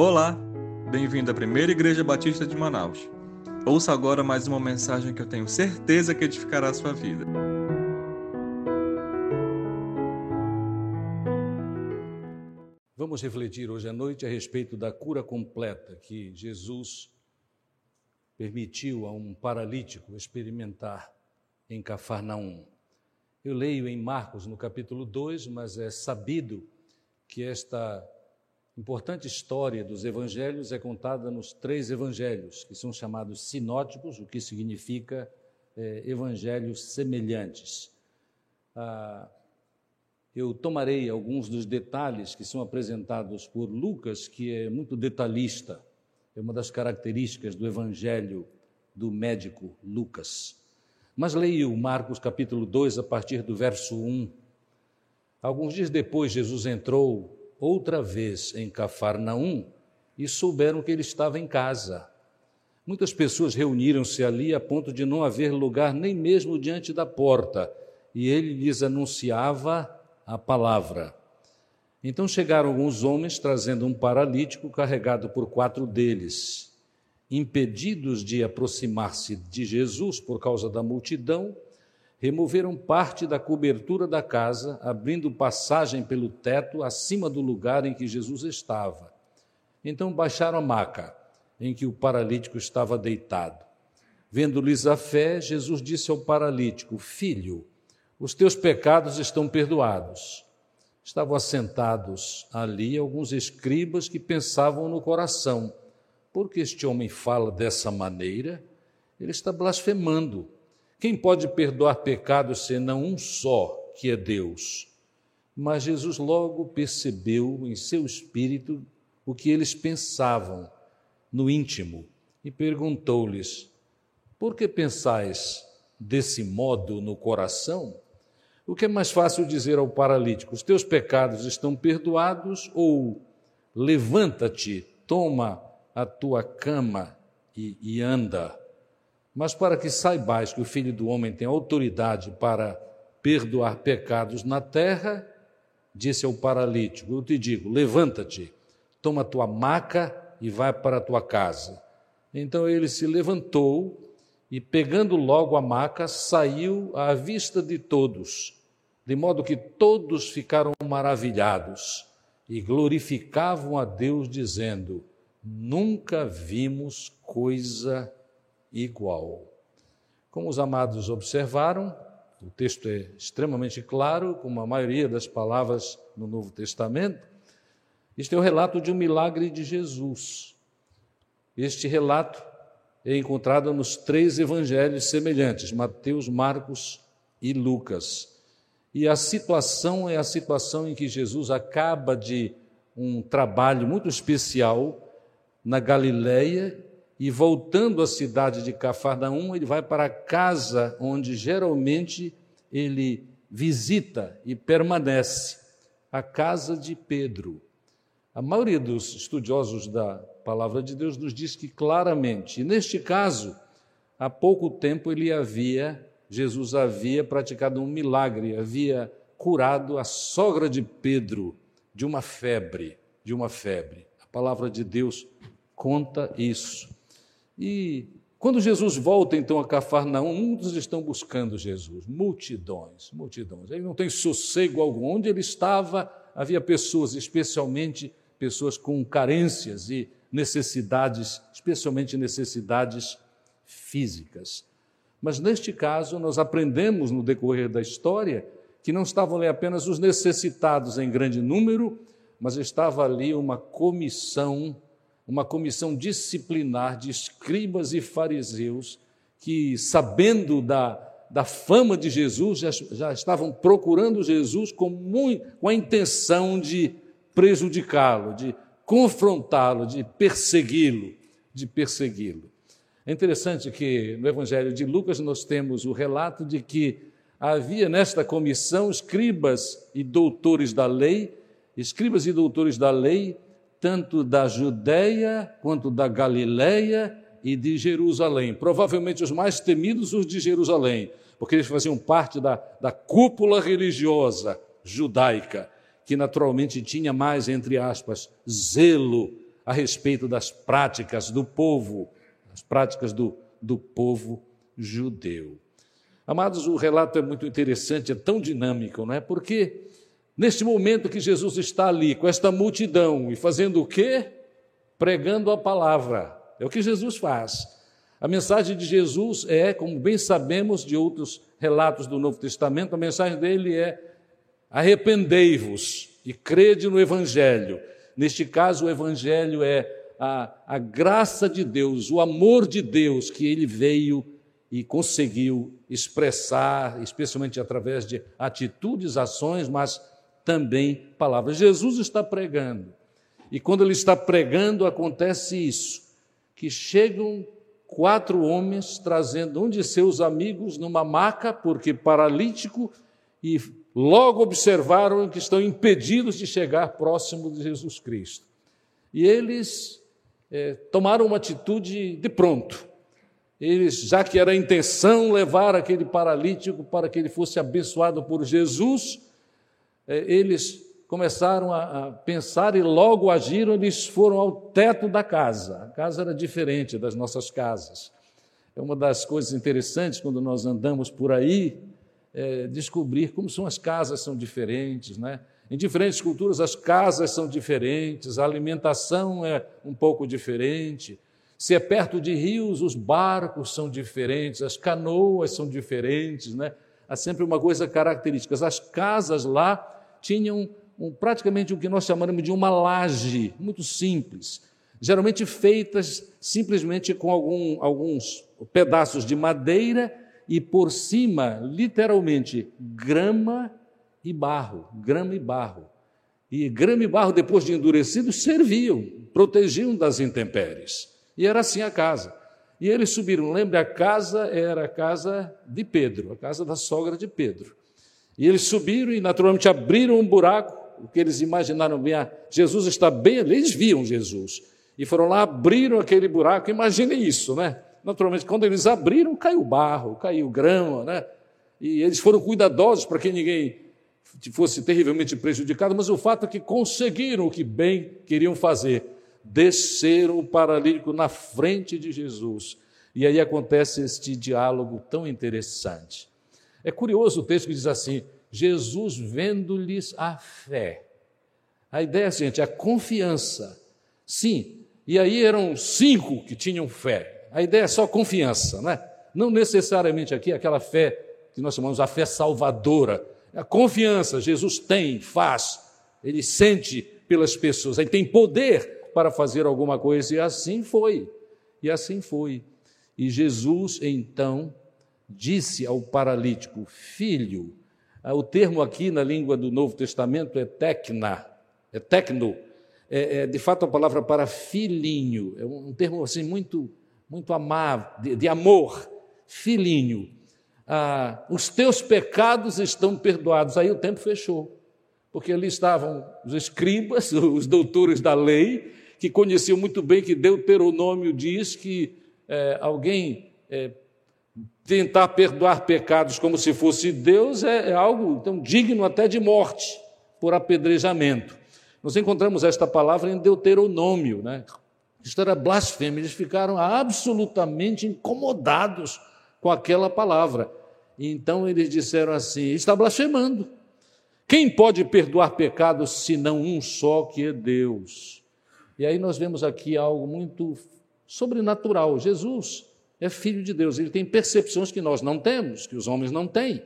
Olá, bem-vindo à Primeira Igreja Batista de Manaus. Ouça agora mais uma mensagem que eu tenho certeza que edificará a sua vida. Vamos refletir hoje à noite a respeito da cura completa que Jesus permitiu a um paralítico experimentar em Cafarnaum. Eu leio em Marcos no capítulo 2, mas é sabido que esta importante história dos evangelhos é contada nos três evangelhos, que são chamados sinóticos, o que significa é, evangelhos semelhantes. Ah, eu tomarei alguns dos detalhes que são apresentados por Lucas, que é muito detalhista, é uma das características do evangelho do médico Lucas. Mas leio Marcos capítulo 2, a partir do verso 1. Alguns dias depois, Jesus entrou outra vez em Cafarnaum e souberam que ele estava em casa. Muitas pessoas reuniram-se ali a ponto de não haver lugar nem mesmo diante da porta, e ele lhes anunciava a palavra. Então chegaram alguns homens trazendo um paralítico carregado por quatro deles. Impedidos de aproximar-se de Jesus por causa da multidão, removeram parte da cobertura da casa, abrindo passagem pelo teto acima do lugar em que Jesus estava. Então baixaram a maca em que o paralítico estava deitado. Vendo-lhes a fé, Jesus disse ao paralítico: Filho, os teus pecados estão perdoados. Estavam assentados ali alguns escribas que pensavam no coração: por que este homem fala dessa maneira? Ele está blasfemando. Quem pode perdoar pecados senão um só, que é Deus? Mas Jesus logo percebeu em seu espírito o que eles pensavam no íntimo e perguntou-lhes: Por que pensais desse modo no coração? O que é mais fácil dizer ao paralítico: Os teus pecados estão perdoados? Ou levanta-te, toma a tua cama e, e anda? Mas para que saibais que o Filho do Homem tem autoridade para perdoar pecados na terra, disse ao paralítico: Eu te digo, levanta-te, toma tua maca e vai para a tua casa. Então ele se levantou e, pegando logo a maca, saiu à vista de todos, de modo que todos ficaram maravilhados e glorificavam a Deus, dizendo: Nunca vimos coisa igual. Como os amados observaram, o texto é extremamente claro, como a maioria das palavras no Novo Testamento. Este é o relato de um milagre de Jesus. Este relato é encontrado nos três evangelhos semelhantes, Mateus, Marcos e Lucas. E a situação é a situação em que Jesus acaba de um trabalho muito especial na Galileia e voltando à cidade de Cafarnaum, ele vai para a casa onde geralmente ele visita e permanece, a casa de Pedro. A maioria dos estudiosos da palavra de Deus nos diz que claramente, neste caso, há pouco tempo ele havia, Jesus havia praticado um milagre, havia curado a sogra de Pedro de uma febre, de uma febre. A palavra de Deus conta isso. E quando Jesus volta então a Cafarnaum, muitos estão buscando Jesus, multidões, multidões. Ele não tem sossego algum. Onde ele estava, havia pessoas, especialmente pessoas com carências e necessidades, especialmente necessidades físicas. Mas neste caso, nós aprendemos no decorrer da história que não estavam ali apenas os necessitados em grande número, mas estava ali uma comissão uma comissão disciplinar de escribas e fariseus que, sabendo da, da fama de Jesus, já, já estavam procurando Jesus com, muito, com a intenção de prejudicá-lo, de confrontá-lo, de persegui-lo, de persegui-lo. É interessante que no Evangelho de Lucas nós temos o relato de que havia nesta comissão escribas e doutores da lei, escribas e doutores da lei tanto da Judéia quanto da Galiléia e de Jerusalém. Provavelmente os mais temidos, os de Jerusalém, porque eles faziam parte da, da cúpula religiosa judaica, que naturalmente tinha mais, entre aspas, zelo a respeito das práticas do povo, as práticas do, do povo judeu. Amados, o relato é muito interessante, é tão dinâmico, não é? Porque neste momento que Jesus está ali com esta multidão e fazendo o quê? Pregando a palavra. É o que Jesus faz. A mensagem de Jesus é, como bem sabemos de outros relatos do Novo Testamento, a mensagem dele é: arrependei-vos e crede no Evangelho. Neste caso, o Evangelho é a, a graça de Deus, o amor de Deus que ele veio e conseguiu expressar, especialmente através de atitudes, ações, mas também palavras. Jesus está pregando. E quando ele está pregando, acontece isso: que chegam quatro homens trazendo um de seus amigos numa maca, porque paralítico, e logo observaram que estão impedidos de chegar próximo de Jesus Cristo. E eles é, tomaram uma atitude de pronto. Eles, já que era a intenção levar aquele paralítico para que ele fosse abençoado por Jesus, eles começaram a, a pensar e logo agiram, eles foram ao teto da casa. A casa era diferente das nossas casas. É uma das coisas interessantes quando nós andamos por aí, é, descobrir como são as casas são diferentes, né? Em diferentes culturas as casas são diferentes, a alimentação é um pouco diferente. Se é perto de rios, os barcos são diferentes, as canoas são diferentes, né? Há sempre uma coisa característica. As casas lá tinham um, praticamente o que nós chamamos de uma laje, muito simples, geralmente feitas simplesmente com algum, alguns pedaços de madeira e por cima, literalmente, grama e barro, grama e barro. E grama e barro, depois de endurecidos, serviam, protegiam das intempéries. E era assim a casa. E eles subiram. Lembre, a casa era a casa de Pedro, a casa da sogra de Pedro. E eles subiram e, naturalmente, abriram um buraco. O que eles imaginaram bem, ah, Jesus está bem ali. Eles viam Jesus. E foram lá, abriram aquele buraco. Imaginem isso, né? Naturalmente, quando eles abriram, caiu barro, caiu grama, né? E eles foram cuidadosos para que ninguém fosse terrivelmente prejudicado, mas o fato é que conseguiram o que bem queriam fazer. Desceram o paralítico na frente de Jesus. E aí acontece este diálogo tão interessante. É curioso o texto que diz assim: Jesus vendo-lhes a fé. A ideia é a confiança. Sim, e aí eram cinco que tinham fé. A ideia é só confiança, né? Não necessariamente aqui aquela fé que nós chamamos a fé salvadora. A confiança, Jesus tem, faz, ele sente pelas pessoas, ele tem poder para fazer alguma coisa, e assim foi. E assim foi. E Jesus, então, disse ao paralítico: Filho, ah, o termo aqui na língua do Novo Testamento é tecna, é tecno, é, é de fato a palavra para filhinho, é um termo assim muito muito amável, de, de amor, filhinho, ah, os teus pecados estão perdoados. Aí o tempo fechou, porque ali estavam os escribas, os doutores da lei, que conheciam muito bem que Deuteronômio diz que é, alguém é, tentar perdoar pecados como se fosse Deus é, é algo então, digno até de morte, por apedrejamento. Nós encontramos esta palavra em Deuteronômio, né? Isto era blasfêmia, eles ficaram absolutamente incomodados com aquela palavra. E então eles disseram assim: está blasfemando. Quem pode perdoar pecados senão um só que é Deus? E aí nós vemos aqui algo muito sobrenatural. Jesus é filho de Deus, ele tem percepções que nós não temos, que os homens não têm.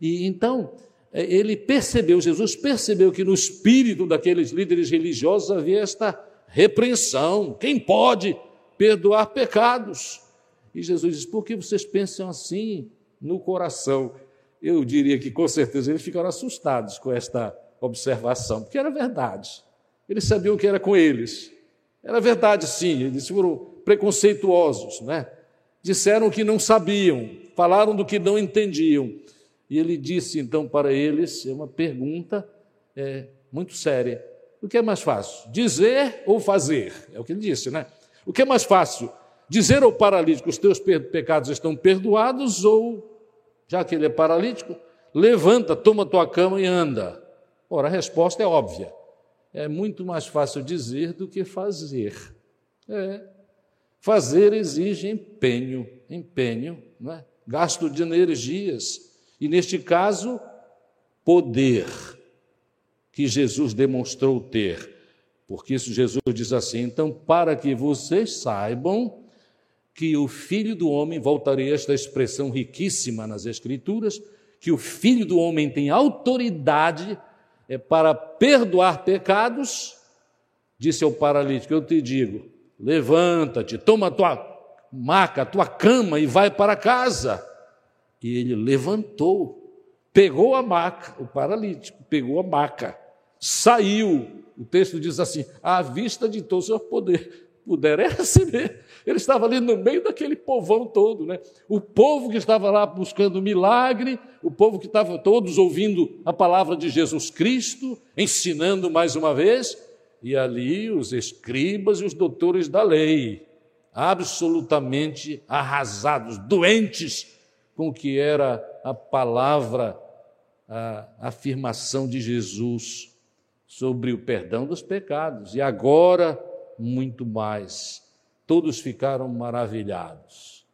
E então é, ele percebeu, Jesus percebeu que no espírito daqueles líderes religiosos havia esta repreensão. Quem pode perdoar pecados? E Jesus diz: por que vocês pensam assim no coração? Eu diria que com certeza eles ficaram assustados com esta observação, porque era verdade. Eles sabiam que era com eles. Era verdade, sim. Eles foram preconceituosos, né? Disseram que não sabiam, falaram do que não entendiam. E ele disse então para eles, é uma pergunta é, muito séria: o que é mais fácil? Dizer ou fazer? É o que ele disse, né? O que é mais fácil? Dizer ao paralítico: os teus pecados estão perdoados, ou, já que ele é paralítico, levanta, toma tua cama e anda. Ora, a resposta é óbvia. é muito mais fácil dizer do que fazer. É. Fazer exige empenho, empenho, é? gasto de energias. E neste caso, poder que Jesus demonstrou ter. Porque isso Jesus diz assim: então, para que vocês saibam que o Filho do Homem, voltarei a esta expressão riquíssima nas Escrituras, que o Filho do Homem tem autoridade é, para perdoar pecados, disse ao paralítico: Eu te digo, levanta-te, toma a tua maca, a tua cama e vai para casa. E ele levantou, pegou a maca, o paralítico pegou a maca, saiu. O texto diz assim: à vista de todos, o poder, puder receber ele estava ali no meio daquele povão todo, né? O povo que estava lá buscando milagre, o povo que estava todos ouvindo a palavra de Jesus Cristo, ensinando mais uma vez, e ali os escribas e os doutores da lei, absolutamente arrasados, doentes com o que era a palavra, a afirmação de Jesus sobre o perdão dos pecados, e agora muito mais todos ficaram maravilhados.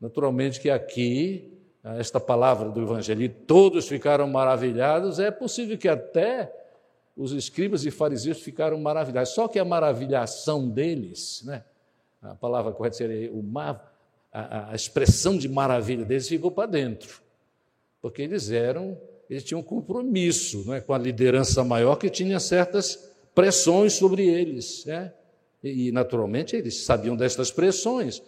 Naturalmente que aqui, esta palavra do Evangelho, todos ficaram maravilhados, é possível que até os escribas e fariseus ficaram maravilhados. Só que a maravilhação deles, né, a palavra correta seria o mar, a, a expressão de maravilha deles ficou para dentro, porque eles eram, eles tinham um compromisso né, com a liderança maior que tinha certas pressões sobre eles. Né? E, naturalmente, eles sabiam destas pressões,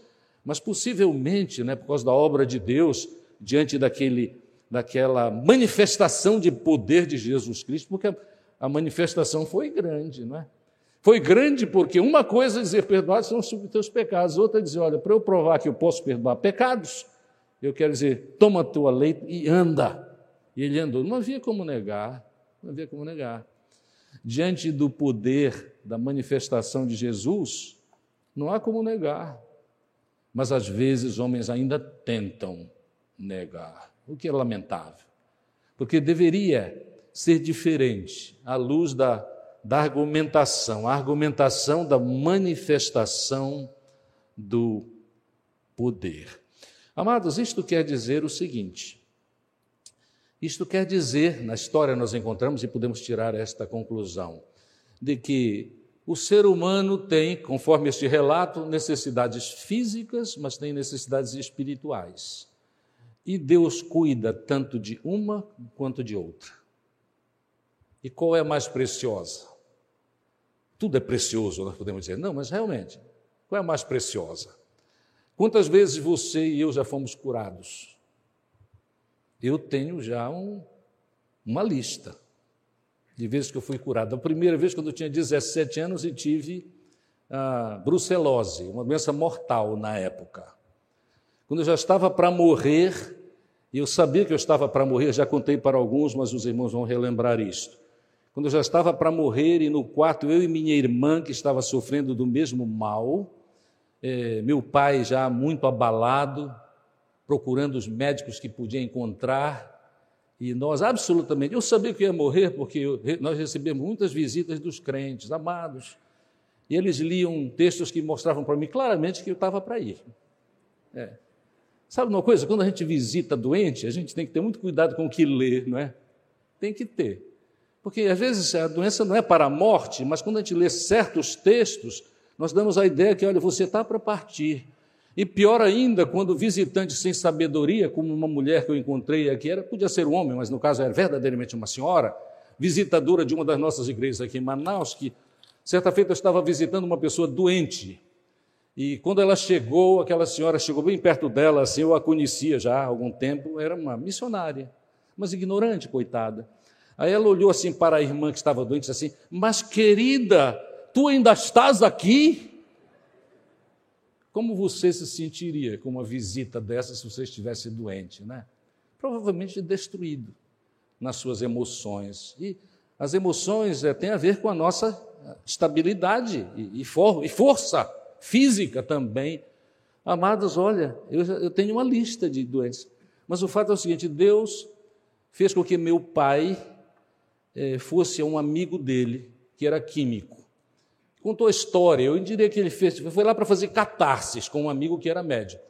mas possivelmente, né, por causa da obra de Deus, diante daquele, daquela manifestação de poder de Jesus Cristo, porque a, manifestação foi grande, não é? Foi grande porque uma coisa é dizer perdoados são os teus pecados, outra é dizer, olha, para eu provar que eu posso perdoar pecados, eu quero dizer, toma a tua lei e anda. E ele andou. Não havia como negar, não havia como negar diante do poder da manifestação de Jesus, não há como negar. Mas às vezes homens ainda tentam negar, o que é lamentável. Porque deveria ser diferente à luz da, da argumentação, a argumentação da manifestação do poder. Amados, isto quer dizer o seguinte: isto quer dizer, na história nós encontramos e podemos tirar esta conclusão, de que o ser humano tem, conforme este relato, necessidades físicas, mas tem necessidades espirituais. E Deus cuida tanto de uma quanto de outra. E qual é a mais preciosa? Tudo é precioso, nós podemos dizer. Não, mas realmente, qual é a mais preciosa? Quantas vezes você e eu já fomos curados? eu tenho já um, uma lista de vezes que eu fui curado. A primeira vez, quando eu tinha 17 anos e tive a brucelose, uma doença mortal na época. Quando eu já estava para morrer, e eu sabia que eu estava para morrer, já contei para alguns, mas os irmãos vão relembrar isto. Quando eu já estava para morrer e no quarto eu e minha irmã, que estava sofrendo do mesmo mal, eh, meu pai já muito abalado, procurando os médicos que podia encontrar. E nós, absolutamente, eu sabia que ia morrer, porque eu, nós recebemos muitas visitas dos crentes, amados, e eles liam textos que mostravam para mim claramente que eu estava para ir. É. Sabe uma coisa? Quando a gente visita doente, a gente tem que ter muito cuidado com o que lê, não é? Tem que ter. Porque às vezes a doença não é para a morte, mas quando a gente lê certos textos, nós damos a ideia que, olha, você está para partir. E pior ainda, quando visitante sem sabedoria, como uma mulher que eu encontrei aqui, era, podia ser um homem, mas no caso era verdadeiramente uma senhora, visitadora de uma das nossas igrejas aqui em Manaus, que certa feita estava visitando uma pessoa doente. E quando ela chegou, aquela senhora chegou bem perto dela, assim, eu a conhecia já há algum tempo, era uma missionária, mas ignorante, coitada. Aí ela olhou assim para a irmã que estava doente e disse assim: Mas querida, tu ainda estás aqui? Como você se sentiria com uma visita dessa se você estivesse doente, né? Provavelmente destruído nas suas emoções. E as emoções é, têm a ver com a nossa eh, estabilidade e, e, for, e força física também. Amados, olha, eu, eu tenho uma lista de doenças, mas o fato é o seguinte: Deus fez com que meu pai fosse um amigo dele que era químico. Contou a história, eu diria que ele fez, foi lá para fazer catarses com um amigo que era médico.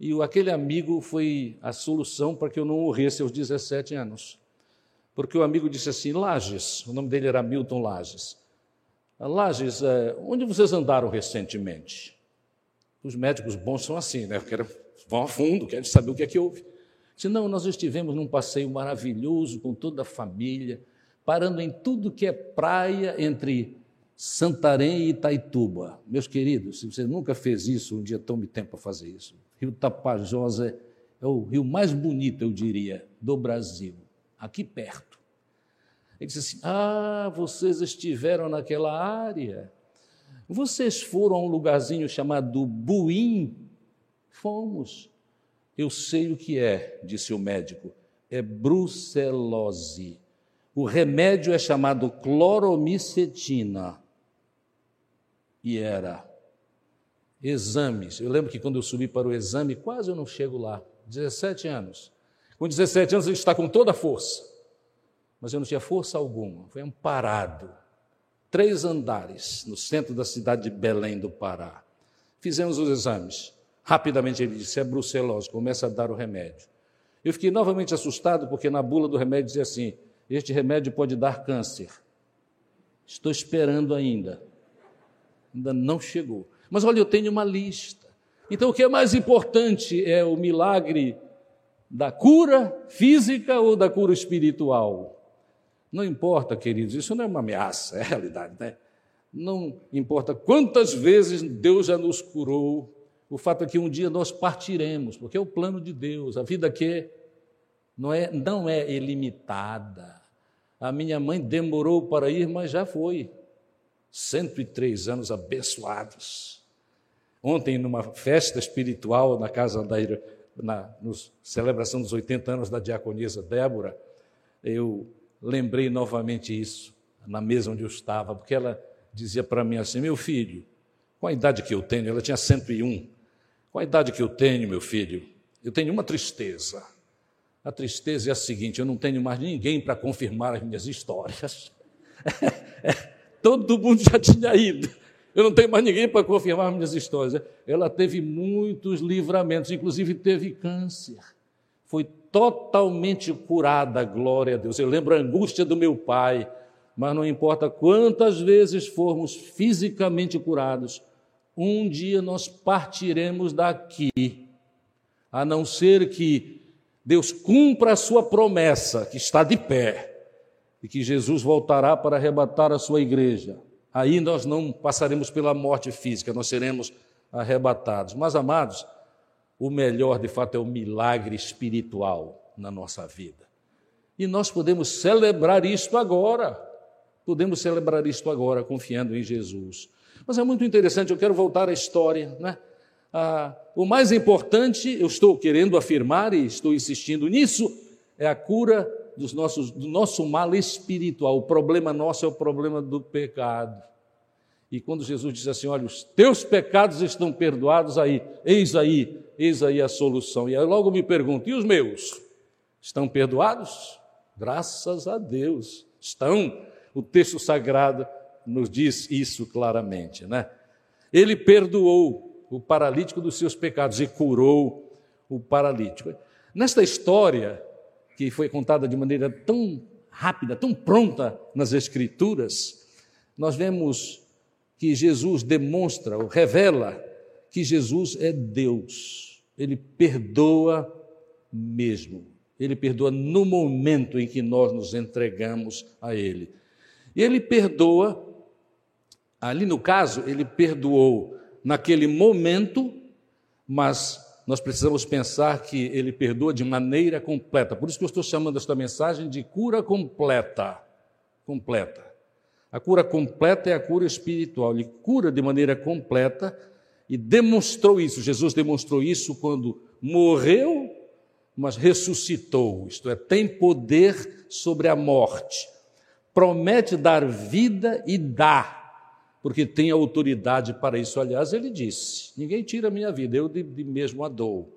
E aquele amigo foi a solução para que eu não morresse aos 17 anos. Porque o amigo disse assim: Lages, o nome dele era Milton Lages. Lages, é, onde vocês andaram recentemente? Os médicos bons são assim, né? Quero, vão a fundo, querem saber o que é que houve. Disse, não, nós estivemos num passeio maravilhoso com toda a família, parando em tudo que é praia entre Santarém e Itaituba. Meus queridos, se você nunca fez isso, um dia tome tempo para fazer isso. Rio Tapajós é, é o rio mais bonito, eu diria, do Brasil, aqui perto. Ele disse assim: Ah, vocês estiveram naquela área. Vocês foram a um lugarzinho chamado Buim? Fomos. Eu sei o que é, disse o médico. É brucelose. O remédio é chamado cloromicetina. E era. Exames. Eu lembro que quando eu subi para o exame, quase eu não chego lá. 17 anos. Com 17 anos, ele está com toda a força mas eu não tinha força alguma, fui amparado. Três andares no centro da cidade de Belém do Pará. Fizemos os exames. Rapidamente ele disse: é brucelose, começa a dar o remédio. Eu fiquei novamente assustado porque na bula do remédio dizia assim: este remédio pode dar câncer. Estou esperando ainda. Ainda não chegou. Mas olha, eu tenho uma lista. Então o que é mais importante é o milagre da cura física ou da cura espiritual? Não importa, queridos, isso não é uma ameaça, é realidade, né? Não importa quantas vezes Deus já nos curou, o fato é que um dia nós partiremos, porque é o plano de Deus, a vida que não é, não é ilimitada. A minha mãe demorou para ir, mas já foi. 103 anos abençoados. Ontem, numa festa espiritual na casa da na celebração dos 80 anos da diaconisa Débora, eu lembrei novamente isso, na mesa onde eu estava, porque ela dizia para mim assim: Meu filho, com a idade que eu tenho, ela tinha 101, com a idade que eu tenho, meu filho, eu tenho uma tristeza. A tristeza é a seguinte: eu não tenho mais ninguém para confirmar as minhas histórias. Todo mundo já tinha ido. Eu não tenho mais ninguém para confirmar as minhas histórias. Ela teve muitos livramentos, inclusive teve câncer. Foi totalmente curada, glória a Deus. Eu lembro a angústia do meu pai, mas não importa quantas vezes formos fisicamente curados, um dia nós partiremos daqui, a não ser que Deus cumpra a sua promessa, que está de pé, e que Jesus voltará para arrebatar a sua igreja. Aí nós não passaremos pela morte física, nós seremos arrebatados. Mas, amados, o melhor de fato é o milagre espiritual na nossa vida. E nós podemos celebrar isto agora. Podemos celebrar isto agora, confiando em Jesus. Mas é muito interessante, eu quero voltar à história. Né? Ah, o mais importante, eu estou querendo afirmar e estou insistindo nisso, é a cura dos nossos, do nosso mal espiritual. O problema nosso é o problema do pecado. E quando Jesus diz assim: Olha, os teus pecados estão perdoados, aí, eis aí, eis aí a solução. E aí logo me pergunto: e os meus? Estão perdoados? Graças a Deus, estão. O texto sagrado nos diz isso claramente, né? Ele perdoou o paralítico dos seus pecados e curou o paralítico. Nesta história, que foi contada de maneira tão rápida, tão pronta nas Escrituras, nós vemos que Jesus demonstra ou revela que Jesus é Deus. Ele perdoa mesmo. Ele perdoa no momento em que nós nos entregamos a Ele. E Ele perdoa, ali no caso, Ele perdoou naquele momento, mas nós precisamos pensar que Ele perdoa de maneira completa. Por isso que eu estou chamando esta mensagem de cura completa. Completa. A cura completa é a cura espiritual. Ele cura de maneira completa e demonstrou isso. Jesus demonstrou isso quando morreu, mas ressuscitou. Isto é, tem poder sobre a morte. Promete dar vida e dá, porque tem autoridade para isso. Aliás, ele disse: Ninguém tira a minha vida, eu de, de mesmo a dou.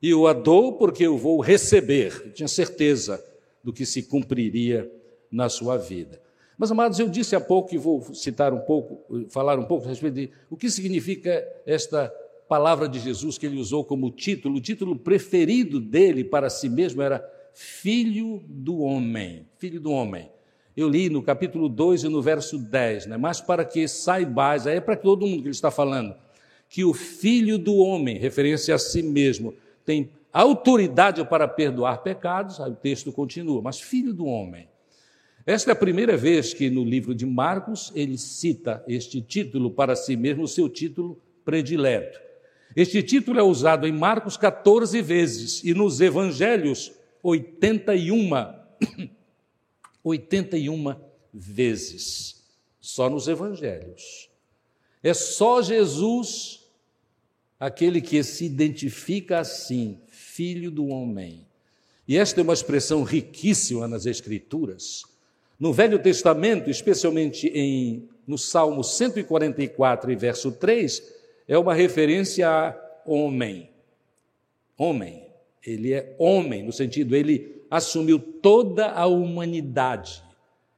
E eu a dou porque eu vou receber. Eu tinha certeza do que se cumpriria na sua vida. Mas, amados, eu disse há pouco, e vou citar um pouco, falar um pouco a respeito de o que significa esta palavra de Jesus que ele usou como título. O título preferido dele para si mesmo era Filho do Homem. Filho do Homem. Eu li no capítulo 2 e no verso 10, né? mas para que saibais, aí é para todo mundo que ele está falando, que o Filho do Homem, referência a si mesmo, tem autoridade para perdoar pecados, aí o texto continua, mas Filho do Homem. Esta é a primeira vez que no livro de Marcos ele cita este título para si mesmo, o seu título predileto. Este título é usado em Marcos 14 vezes e nos evangelhos 81, 81 vezes. Só nos evangelhos. É só Jesus aquele que se identifica assim, filho do homem. E esta é uma expressão riquíssima nas Escrituras. No Velho Testamento, especialmente em, no Salmo 144 e verso 3, é uma referência a homem. Homem. Ele é homem, no sentido, ele assumiu toda a humanidade.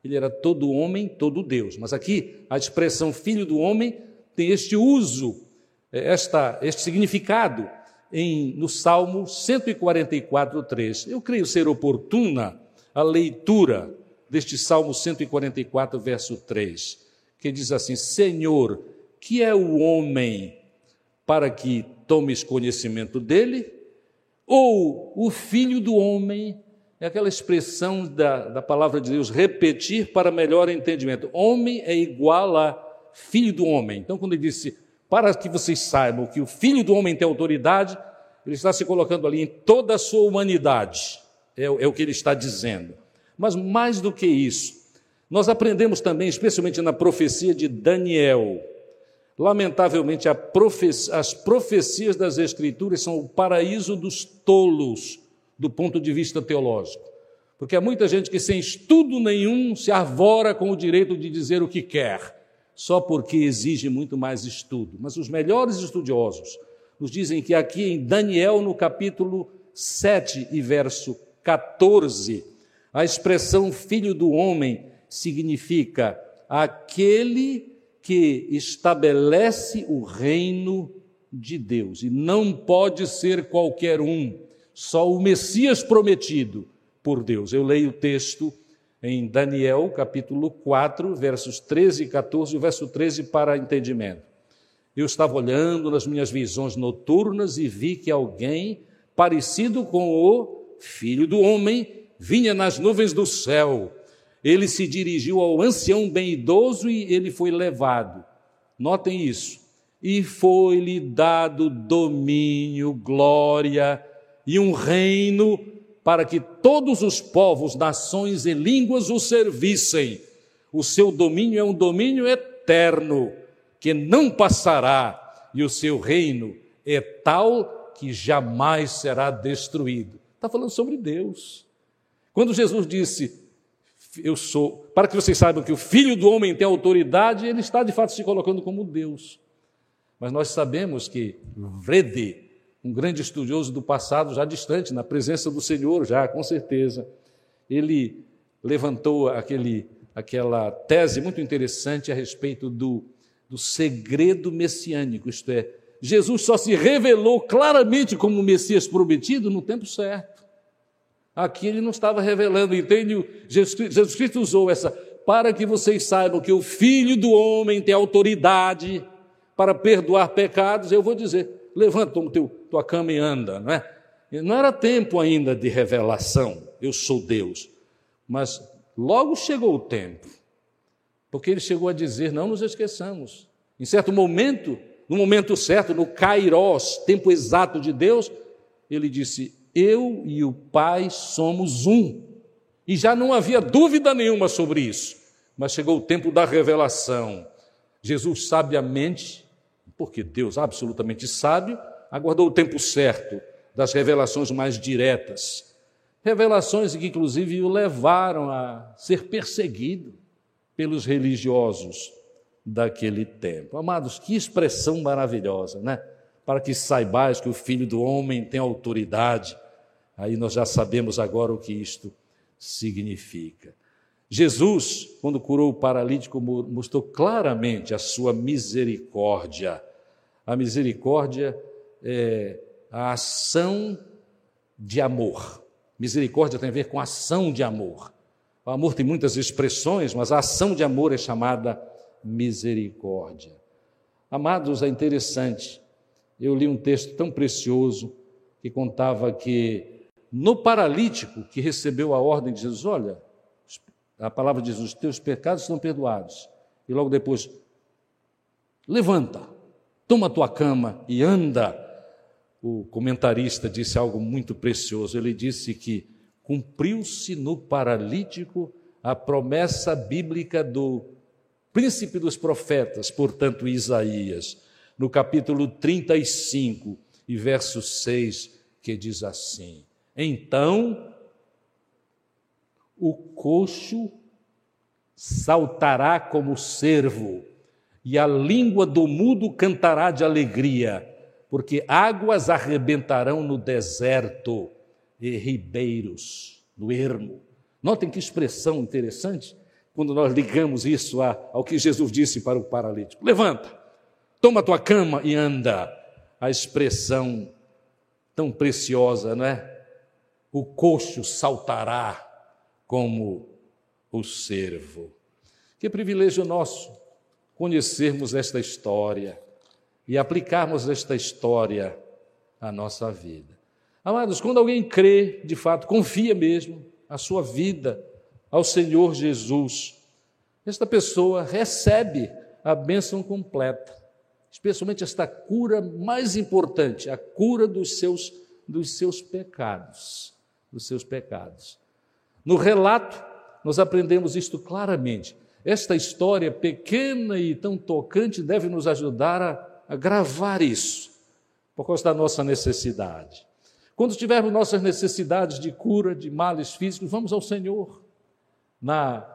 Ele era todo homem, todo Deus. Mas aqui, a expressão filho do homem tem este uso, esta, este significado em, no Salmo 144, 3. Eu creio ser oportuna a leitura deste Salmo 144, verso 3, que diz assim: Senhor, que é o homem para que tomes conhecimento dele? Ou o filho do homem, é aquela expressão da, da palavra de Deus, repetir para melhor entendimento. Homem é igual a filho do homem. Então, quando ele disse, para que vocês saibam que o filho do homem tem autoridade, ele está se colocando ali em toda a sua humanidade. É, é o que ele está dizendo. Mas mais do que isso, nós aprendemos também, especialmente na profecia de Daniel, lamentavelmente as profecias das Escrituras são o paraíso dos tolos do ponto de vista teológico. Porque há muita gente que, sem estudo nenhum, se arvora com o direito de dizer o que quer, só porque exige muito mais estudo. Mas os melhores estudiosos nos dizem que aqui em Daniel, no capítulo 7 e verso 14, a expressão filho do homem significa aquele que estabelece o reino de Deus. E não pode ser qualquer um, só o Messias prometido por Deus. Eu leio o texto em Daniel, capítulo 4, versos 13 e 14, o verso 13 para entendimento. Eu estava olhando nas minhas visões noturnas e vi que alguém parecido com o filho do homem vinha nas nuvens do céu. Ele se dirigiu ao ancião bem idoso e ele foi levado. Notem isso. E foi-lhe dado domínio, glória e um reino para que todos os povos, nações e línguas o servissem. O seu domínio é um domínio eterno, que não passará, e o seu reino é tal que jamais será destruído. Está falando sobre Deus. Quando Jesus disse, eu sou, para que vocês saibam que o filho do homem tem autoridade, ele está de fato se colocando como Deus. Mas nós sabemos que Vrede, um grande estudioso do passado, já distante, na presença do Senhor, já com certeza, ele levantou aquele, aquela tese muito interessante a respeito do, do segredo messiânico, isto é, Jesus só se revelou claramente como o Messias prometido no tempo certo. Aqui ele não estava revelando, entende? Jesus Cristo usou essa, para que vocês saibam que o Filho do Homem tem autoridade para perdoar pecados. Eu vou dizer: levanta teu, tua cama e anda, não é? Não era tempo ainda de revelação, eu sou Deus. Mas logo chegou o tempo, porque ele chegou a dizer: não nos esqueçamos. Em certo momento, no momento certo, no Kairos, tempo exato de Deus, ele disse: eu e o Pai somos um. E já não havia dúvida nenhuma sobre isso. Mas chegou o tempo da revelação. Jesus sabiamente, porque Deus absolutamente sábio, aguardou o tempo certo das revelações mais diretas. Revelações que, inclusive, o levaram a ser perseguido pelos religiosos daquele tempo. Amados, que expressão maravilhosa, né? Para que saibais que o Filho do Homem tem autoridade Aí nós já sabemos agora o que isto significa. Jesus, quando curou o paralítico, mostrou claramente a sua misericórdia. A misericórdia é a ação de amor. Misericórdia tem a ver com ação de amor. O amor tem muitas expressões, mas a ação de amor é chamada misericórdia. Amados, é interessante. Eu li um texto tão precioso que contava que no paralítico que recebeu a ordem de Jesus, olha, a palavra diz: os teus pecados estão perdoados. E logo depois, levanta, toma a tua cama e anda. O comentarista disse algo muito precioso. Ele disse que cumpriu-se no paralítico a promessa bíblica do príncipe dos profetas, portanto, Isaías, no capítulo 35 e verso 6, que diz assim: Então o coxo saltará como cervo, e a língua do mudo cantará de alegria, porque águas arrebentarão no deserto e ribeiros no ermo. Notem que expressão interessante quando nós ligamos isso ao que Jesus disse para o paralítico: levanta, toma tua cama e anda. A expressão tão preciosa, não é? O coxo saltará como o servo. Que privilégio nosso conhecermos esta história e aplicarmos esta história à nossa vida. Amados, quando alguém crê, de fato, confia mesmo a sua vida ao Senhor Jesus, esta pessoa recebe a bênção completa, especialmente esta cura mais importante, a cura dos seus, dos seus pecados, dos seus pecados. No relato, nós aprendemos isto claramente. Esta história pequena e tão tocante deve nos ajudar a, a gravar isso, por causa da nossa necessidade. Quando tivermos nossas necessidades de cura, de males físicos, vamos ao Senhor. Na,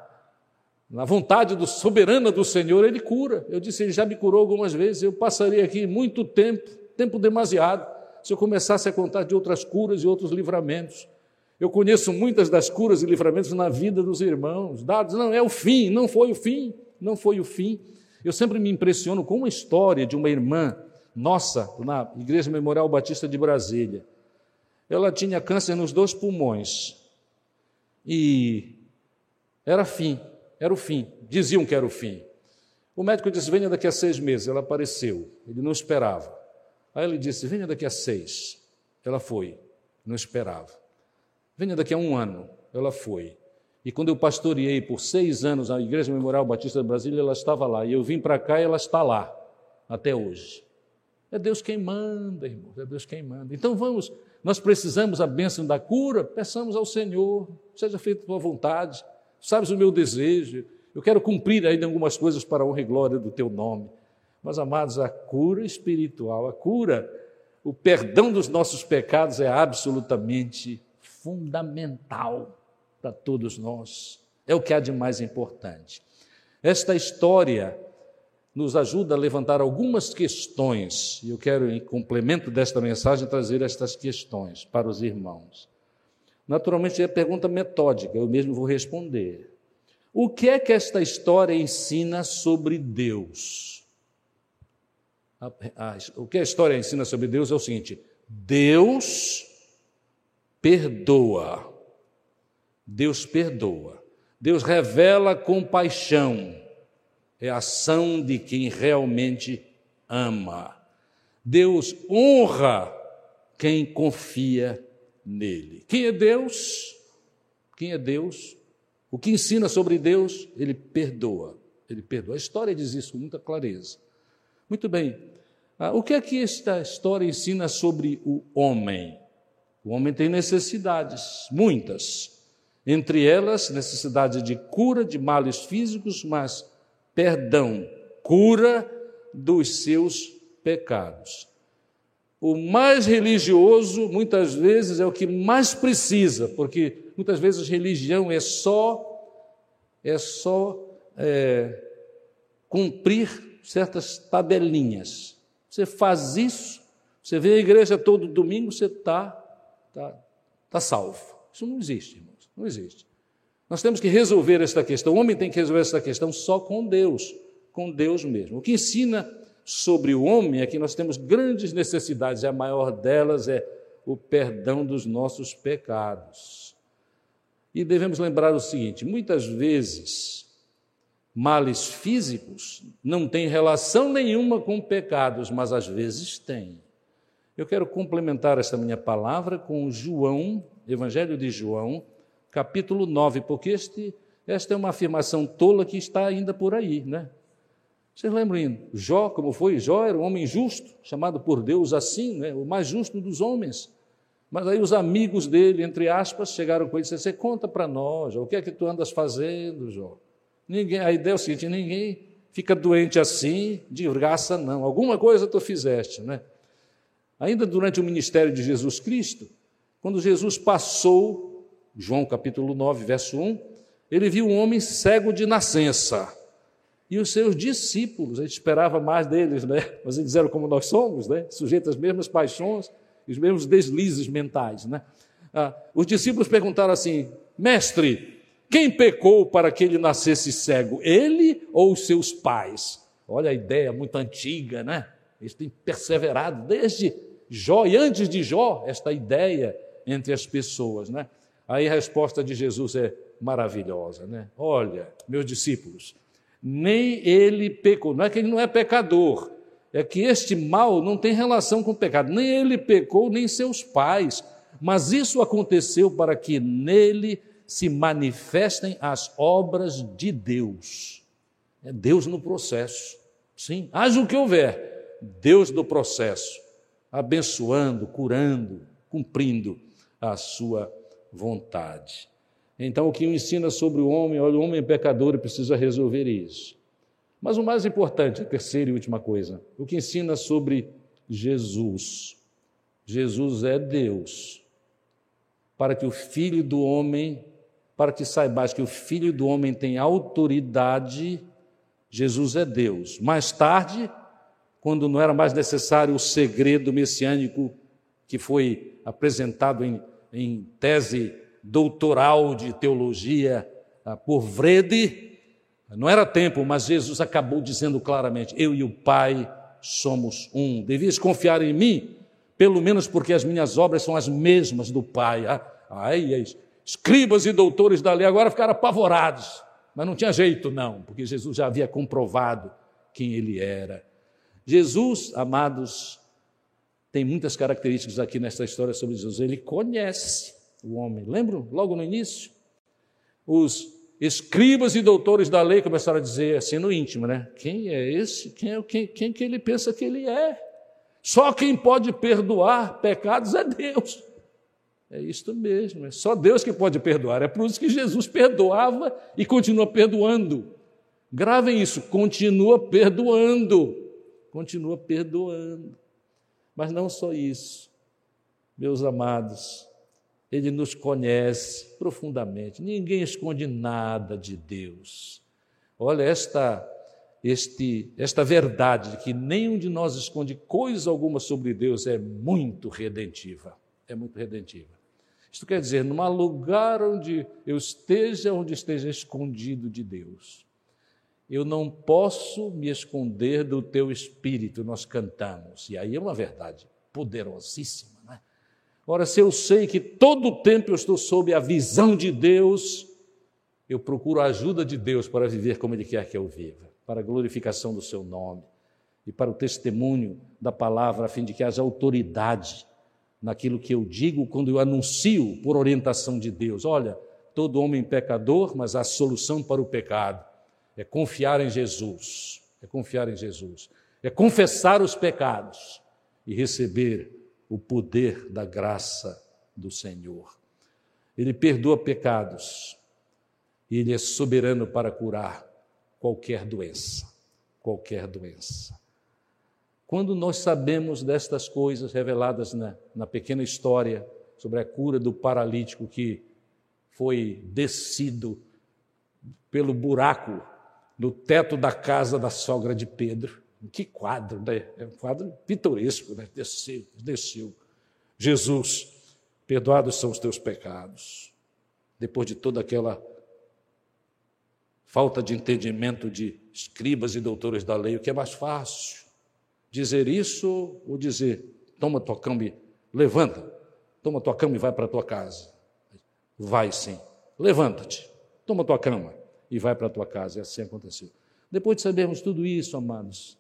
na vontade do, soberana do Senhor, Ele cura. Eu disse, Ele já me curou algumas vezes. Eu passaria aqui muito tempo, tempo demasiado, se eu começasse a contar de outras curas e outros livramentos. Eu conheço muitas das curas e livramentos na vida dos irmãos, dados, não, é o fim, não foi o fim, não foi o fim. Eu sempre me impressiono com uma história de uma irmã nossa, na Igreja Memorial Batista de Brasília. Ela tinha câncer nos dois pulmões e era fim, era o fim, diziam que era o fim. O médico disse: venha daqui a seis meses. Ela apareceu, ele não esperava. Aí ele disse: venha daqui a seis. Ela foi, não esperava. Venha daqui a um ano. Ela foi. E quando eu pastoreei por seis anos a Igreja Memorial Batista de Brasília, ela estava lá. E eu vim para cá e ela está lá, até hoje. É Deus quem manda, irmãos, é Deus quem manda. Então vamos, nós precisamos a bênção da cura, peçamos ao Senhor, seja feita a tua vontade, sabes o meu desejo, eu quero cumprir ainda algumas coisas para a honra e glória do teu nome. Mas, amados, a cura espiritual, a cura, o perdão dos nossos pecados é absolutamente fundamental para todos nós. É o que há de mais importante. Esta história nos ajuda a levantar algumas questões, e eu quero, em complemento desta mensagem, trazer estas questões para os irmãos. Naturalmente, é pergunta metódica, eu mesmo vou responder. O que é que esta história ensina sobre Deus? O que a história ensina sobre Deus é o seguinte: Deus perdoa. Deus perdoa. Deus revela compaixão. É a ação de quem realmente ama. Deus honra quem confia nele. Quem é Deus? Quem é Deus? O que ensina sobre Deus? Ele perdoa. Ele perdoa. A história diz isso com muita clareza. Muito bem. Ah, o que é que esta história ensina sobre o homem? O homem tem necessidades, muitas. Entre elas, necessidade de cura de males físicos, mas perdão, cura dos seus pecados. O mais religioso, muitas vezes, é o que mais precisa, porque muitas vezes religião é só é só é, cumprir certas tabelinhas. Você faz isso, você vem à igreja todo domingo, você está está tá salvo. Isso não existe, irmãos, não existe. Nós temos que resolver esta questão. O homem tem que resolver esta questão só com Deus, com Deus mesmo. O que ensina sobre o homem é que nós temos grandes necessidades, e a maior delas é o perdão dos nossos pecados. E devemos lembrar o seguinte: muitas vezes, males físicos não têm relação nenhuma com pecados, mas às vezes têm. Eu quero complementar esta minha palavra com João, Evangelho de João, capítulo 9, porque este, esta é uma afirmação tola que está ainda por aí, né? Vocês lembram Jó, como foi? Jó era um homem justo, chamado por Deus assim, né? o mais justo dos homens. Mas aí os amigos dele, entre aspas, chegaram com ele e disseram: Você conta para nós, Jó, o que é que tu andas fazendo, Jó? Ninguém, a ideia é o seguinte: ninguém fica doente assim, de graça não. Alguma coisa tu fizeste, né? Ainda durante o ministério de Jesus Cristo, quando Jesus passou João capítulo 9, verso 1, ele viu um homem cego de nascença. E os seus discípulos, a gente esperava mais deles, né? Mas eles eram como nós somos, né? Sujeitos às mesmas paixões, os mesmos deslizes mentais, né? Ah, os discípulos perguntaram assim: Mestre, quem pecou para que ele nascesse cego? Ele ou os seus pais? Olha a ideia muito antiga, né? Eles têm perseverado desde Jó e antes de Jó, esta ideia entre as pessoas, né? Aí a resposta de Jesus é maravilhosa, né? Olha, meus discípulos, nem ele pecou, não é que ele não é pecador, é que este mal não tem relação com o pecado, nem ele pecou, nem seus pais, mas isso aconteceu para que nele se manifestem as obras de Deus. É Deus no processo, sim, haja o que houver, Deus no processo, abençoando, curando, cumprindo a sua vontade. Então, o que ensina sobre o homem, olha, o homem é pecador e precisa resolver isso. Mas o mais importante, a terceira e última coisa, o que ensina sobre Jesus. Jesus é Deus. Para que o filho do homem, para que saibais que o filho do homem tem autoridade, Jesus é Deus. Mais tarde, quando não era mais necessário o segredo messiânico que foi apresentado em em tese doutoral de teologia ah, por Vrede. Não era tempo, mas Jesus acabou dizendo claramente: Eu e o Pai somos um. Devias confiar em mim, pelo menos porque as minhas obras são as mesmas do Pai. Ah, ai, escribas e doutores da lei agora ficaram apavorados, mas não tinha jeito, não, porque Jesus já havia comprovado quem ele era. Jesus, amados, tem muitas características aqui nessa história sobre Jesus. Ele conhece o homem. Lembram logo no início? Os escribas e doutores da lei começaram a dizer assim no íntimo, né? Quem é esse? Quem é quem, quem que ele pensa que ele é? Só quem pode perdoar pecados é Deus. É isto mesmo, é só Deus que pode perdoar. É por isso que Jesus perdoava e continua perdoando. Gravem isso, continua perdoando. Continua perdoando. Mas não só isso, meus amados, Ele nos conhece profundamente, ninguém esconde nada de Deus. Olha, esta, este, esta verdade de que nenhum de nós esconde coisa alguma sobre Deus é muito redentiva. É muito redentiva. Isto quer dizer, num lugar onde eu esteja, onde esteja escondido de Deus, eu não posso me esconder do teu espírito, nós cantamos. E aí é uma verdade poderosíssima. Né? Ora, se eu sei que todo o tempo eu estou sob a visão de Deus, eu procuro a ajuda de Deus para viver como Ele quer que eu viva, para a glorificação do Seu nome e para o testemunho da palavra, a fim de que haja autoridade naquilo que eu digo quando eu anuncio por orientação de Deus. Olha, todo homem pecador, mas há solução para o pecado é confiar em Jesus, é confiar em Jesus, é confessar os pecados e receber o poder da graça do Senhor. Ele perdoa pecados e ele é soberano para curar qualquer doença, qualquer doença. Quando nós sabemos destas coisas reveladas na, na pequena história sobre a cura do paralítico que foi descido pelo buraco no teto da casa da sogra de Pedro. Que quadro, né? É um quadro pitoresco, né? Desceu, desceu. Jesus, perdoados são os teus pecados. Depois de toda aquela falta de entendimento de escribas e doutores da lei, o que é mais fácil? Dizer isso ou dizer, toma tua cama e levanta, toma tua cama e vai para tua casa. Vai sim, levanta-te, toma tua cama e vai para a tua casa. E assim aconteceu. Depois de sabermos tudo isso, amados,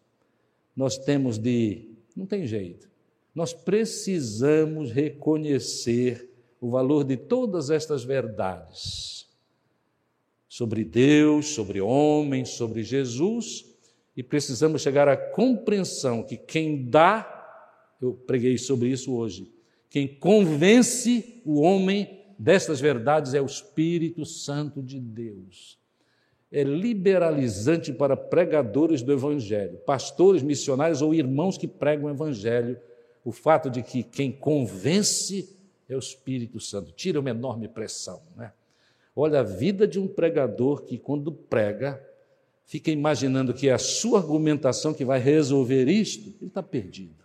nós temos de. Não tem jeito. Nós precisamos reconhecer o valor de todas estas verdades sobre Deus, sobre homens, sobre Jesus, e precisamos chegar à compreensão que quem dá, eu preguei sobre isso hoje, quem convence o homem destas verdades é o Espírito Santo de Deus é liberalizante para pregadores do Evangelho, pastores, missionários ou irmãos que pregam o Evangelho, o fato de que quem convence é o Espírito Santo, tira uma enorme pressão. Né? Olha, a vida de um pregador que, quando prega, fica imaginando que é a sua argumentação que vai resolver isto, ele está perdido.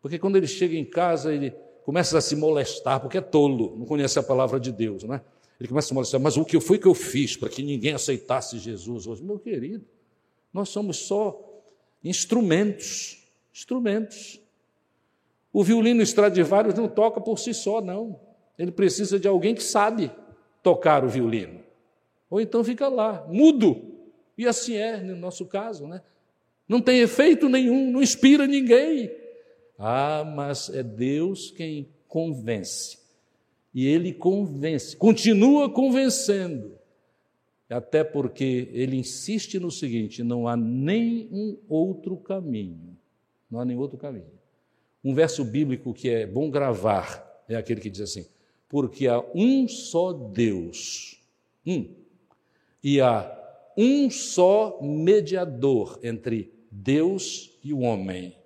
Porque quando ele chega em casa, ele começa a se molestar, porque é tolo, não conhece a palavra de Deus, não é? Ele começa a mostrar, mas o que foi que eu fiz para que ninguém aceitasse Jesus hoje? Meu querido, nós somos só instrumentos, instrumentos. O violino Stradivarius não toca por si só, não. Ele precisa de alguém que sabe tocar o violino. Ou então fica lá, mudo. E assim é no nosso caso, né? Não tem efeito nenhum, não inspira ninguém. Ah, mas é Deus quem convence. E ele convence, continua convencendo, até porque ele insiste no seguinte: não há nem um outro caminho. Não há nenhum outro caminho. Um verso bíblico que é bom gravar é aquele que diz assim: porque há um só Deus, um, e há um só mediador entre Deus e o homem,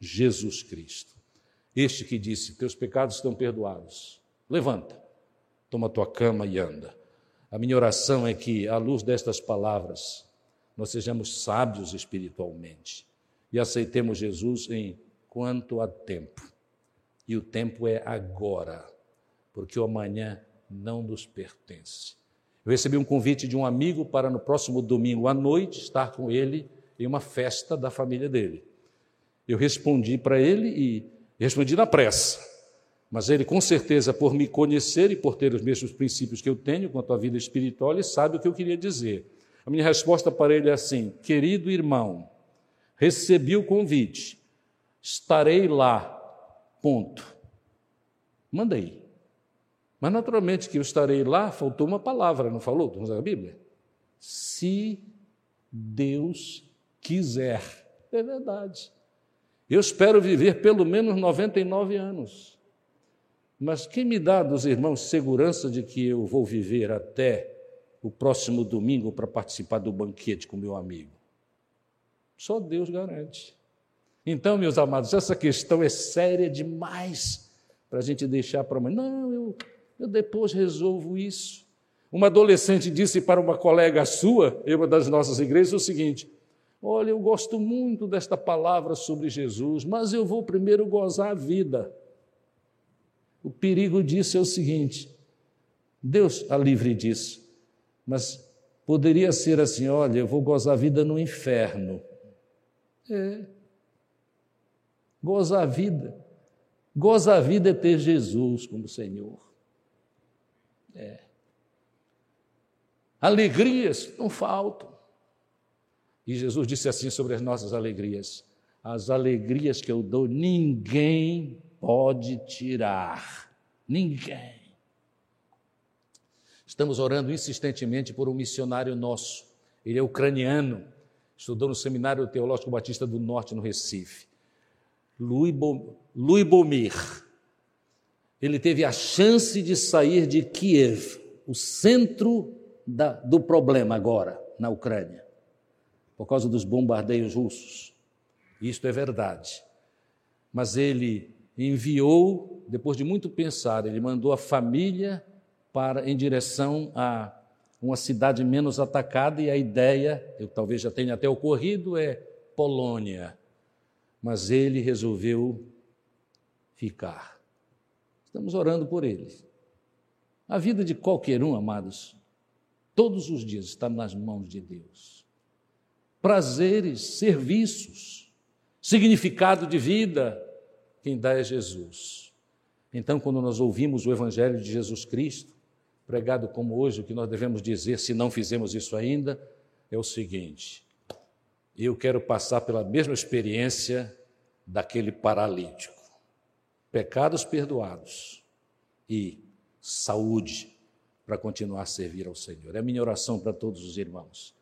Jesus Cristo. Este que disse: Teus pecados estão perdoados Levanta, toma tua cama e anda. A minha oração é que, à luz destas palavras, nós sejamos sábios espiritualmente e aceitemos Jesus em quanto há tempo. E o tempo é agora, porque o amanhã não nos pertence. Eu recebi um convite de um amigo para no próximo domingo à noite estar com ele em uma festa da família dele. Eu respondi para ele e respondi na pressa. Mas ele, com certeza, por me conhecer e por ter os mesmos princípios que eu tenho quanto à vida espiritual, ele sabe o que eu queria dizer. A minha resposta para ele é assim: querido irmão, recebi o convite, estarei lá. Ponto. Mandei. Mas naturalmente que eu estarei lá, faltou uma palavra, não falou? Vamos a Bíblia? Se Deus quiser. É verdade. Eu espero viver pelo menos 99 anos. Mas quem me dá dos irmãos segurança de que eu vou viver até o próximo domingo para participar do banquete com meu amigo? Só Deus garante. Então, meus amados, essa questão é séria demais para a gente deixar para amanhã. Não, eu, eu depois resolvo isso. Uma adolescente disse para uma colega sua, em uma das nossas igrejas, o seguinte: Olha, eu gosto muito desta palavra sobre Jesus, mas eu vou primeiro gozar a vida. O perigo disso é o seguinte: Deus a livre disso, mas poderia ser assim: olha, eu vou gozar a vida no inferno. É. Gozar a vida. Gozar a vida é ter Jesus como Senhor. É. Alegrias não faltam. E Jesus disse assim sobre as nossas alegrias: as alegrias que eu dou, ninguém pode tirar. Ninguém. Estamos orando insistentemente por um missionário nosso. Ele é ucraniano, estudou no Seminário Teológico Batista do Norte, no Recife. Louis Bomir. Ele teve a chance de sair de Kiev, o centro da, do problema agora, na Ucrânia, por causa dos bombardeios russos. Isto é verdade. Mas ele enviou, depois de muito pensar, ele mandou a família para em direção a uma cidade menos atacada e a ideia, eu talvez já tenha até ocorrido, é Polônia. Mas ele resolveu ficar. Estamos orando por ele. A vida de qualquer um, amados, todos os dias está nas mãos de Deus. Prazeres, serviços, significado de vida, quem dá é Jesus. Então, quando nós ouvimos o Evangelho de Jesus Cristo, pregado como hoje, o que nós devemos dizer, se não fizemos isso ainda, é o seguinte: eu quero passar pela mesma experiência daquele paralítico. Pecados perdoados e saúde para continuar a servir ao Senhor. É a minha oração para todos os irmãos.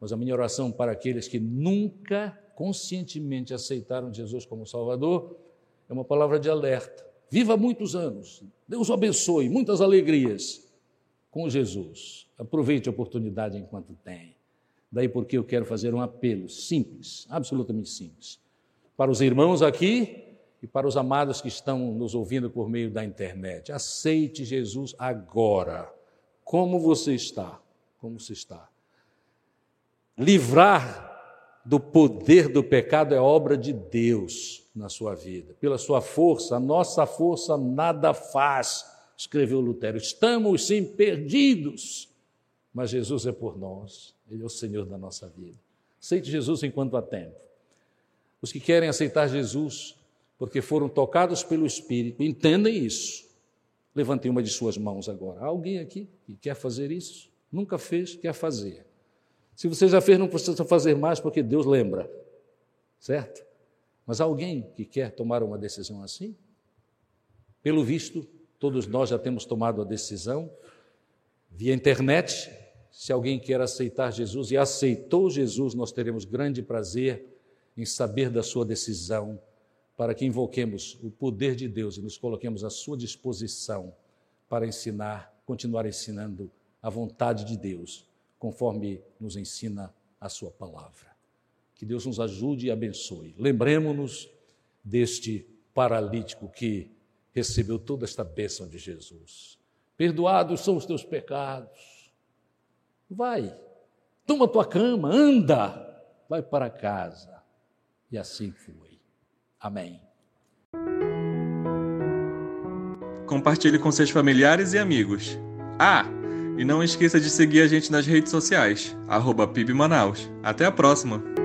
Mas a minha oração para aqueles que nunca conscientemente aceitaram Jesus como Salvador é uma palavra de alerta. Viva muitos anos. Deus o abençoe, muitas alegrias com Jesus. Aproveite a oportunidade enquanto tem. Daí porque eu quero fazer um apelo simples, absolutamente simples, para os irmãos aqui e para os amados que estão nos ouvindo por meio da internet. Aceite Jesus agora. Como você está? Como você está? Livrar do poder do pecado é obra de Deus na sua vida. Pela sua força, a nossa força nada faz, escreveu Lutero. Estamos sim perdidos, mas Jesus é por nós, Ele é o Senhor da nossa vida. Aceite Jesus enquanto há tempo. Os que querem aceitar Jesus porque foram tocados pelo Espírito, entendem isso. Levantem uma de suas mãos agora. Há alguém aqui que quer fazer isso? Nunca fez, quer fazer. Se você já fez, não precisa fazer mais, porque Deus lembra, certo? Mas alguém que quer tomar uma decisão assim? Pelo visto, todos nós já temos tomado a decisão via internet. Se alguém quer aceitar Jesus e aceitou Jesus, nós teremos grande prazer em saber da sua decisão, para que invoquemos o poder de Deus e nos coloquemos à sua disposição para ensinar, continuar ensinando a vontade de Deus conforme nos ensina a Sua palavra. Que Deus nos ajude e abençoe. Lembremos-nos deste paralítico que recebeu toda esta bênção de Jesus. Perdoados são os teus pecados. Vai, toma tua cama, anda, vai para casa. E assim foi. Amém. Compartilhe com seus familiares e amigos. Ah! E não esqueça de seguir a gente nas redes sociais, arroba PIB Manaus. Até a próxima!